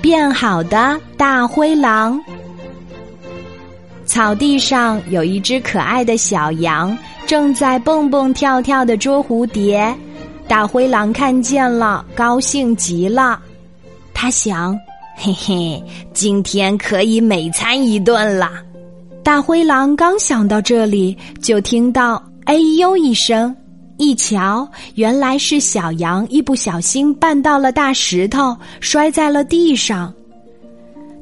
变好的大灰狼。草地上有一只可爱的小羊，正在蹦蹦跳跳的捉蝴蝶。大灰狼看见了，高兴极了。他想：“嘿嘿，今天可以美餐一顿了。”大灰狼刚想到这里，就听到“哎呦”一声。一瞧，原来是小羊一不小心绊到了大石头，摔在了地上。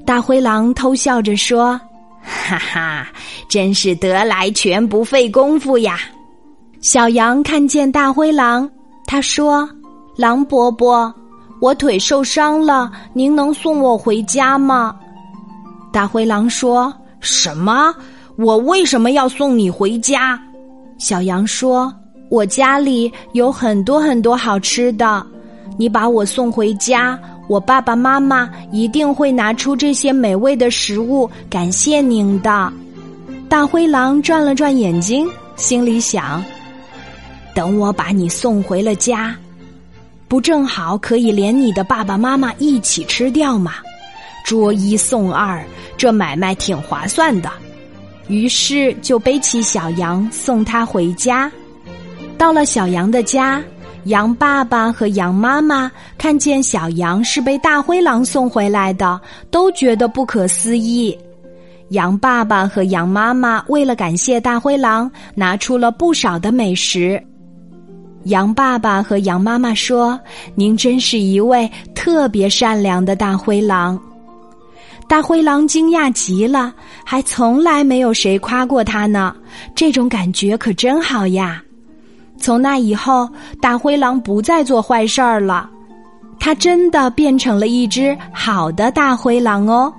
大灰狼偷笑着说：“哈哈，真是得来全不费工夫呀！”小羊看见大灰狼，他说：“狼伯伯，我腿受伤了，您能送我回家吗？”大灰狼说：“什么？我为什么要送你回家？”小羊说。我家里有很多很多好吃的，你把我送回家，我爸爸妈妈一定会拿出这些美味的食物感谢您的。大灰狼转了转眼睛，心里想：等我把你送回了家，不正好可以连你的爸爸妈妈一起吃掉吗？捉一送二，这买卖挺划算的。于是就背起小羊送他回家。到了小羊的家，羊爸爸和羊妈妈看见小羊是被大灰狼送回来的，都觉得不可思议。羊爸爸和羊妈妈为了感谢大灰狼，拿出了不少的美食。羊爸爸和羊妈妈说：“您真是一位特别善良的大灰狼。”大灰狼惊讶极了，还从来没有谁夸过他呢，这种感觉可真好呀！从那以后，大灰狼不再做坏事儿了，他真的变成了一只好的大灰狼哦。